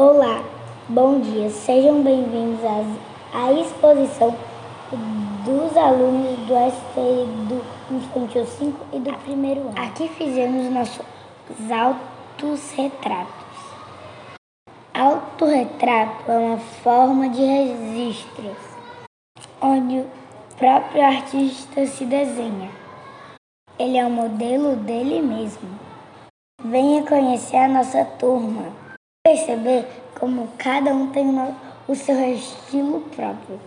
Olá, bom dia, sejam bem-vindos à exposição dos alunos do STI do Infantil 5 e do primeiro ano. Aqui fizemos nossos autorretratos. Autorretrato é uma forma de registros onde o próprio artista se desenha. Ele é o modelo dele mesmo. Venha conhecer a nossa turma perceber como cada um tem o seu estilo próprio.